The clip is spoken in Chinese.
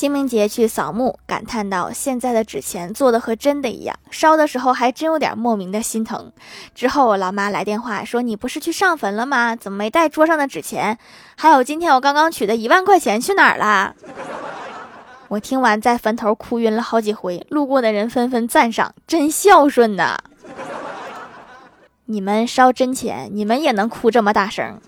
清明节去扫墓，感叹到现在的纸钱做的和真的一样。烧的时候还真有点莫名的心疼。之后我老妈来电话说：‘你不是去上坟了吗？怎么没带桌上的纸钱？’还有今天我刚刚取的一万块钱去哪儿了？我听完在坟头哭晕了好几回。路过的人纷纷赞赏：‘真孝顺呐！’你们烧真钱，你们也能哭这么大声。